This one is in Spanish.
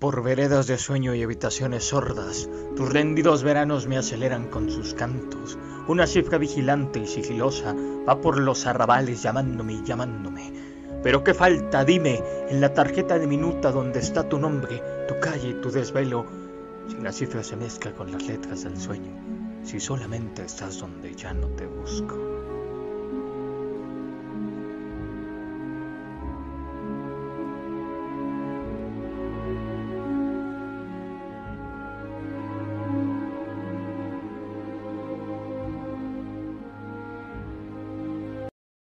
Por veredas de sueño y habitaciones sordas, tus rendidos veranos me aceleran con sus cantos. Una cifra vigilante y sigilosa va por los arrabales llamándome y llamándome. Pero qué falta, dime, en la tarjeta diminuta donde está tu nombre, tu calle y tu desvelo, si la cifra se mezcla con las letras del sueño, si solamente estás donde ya no te busco.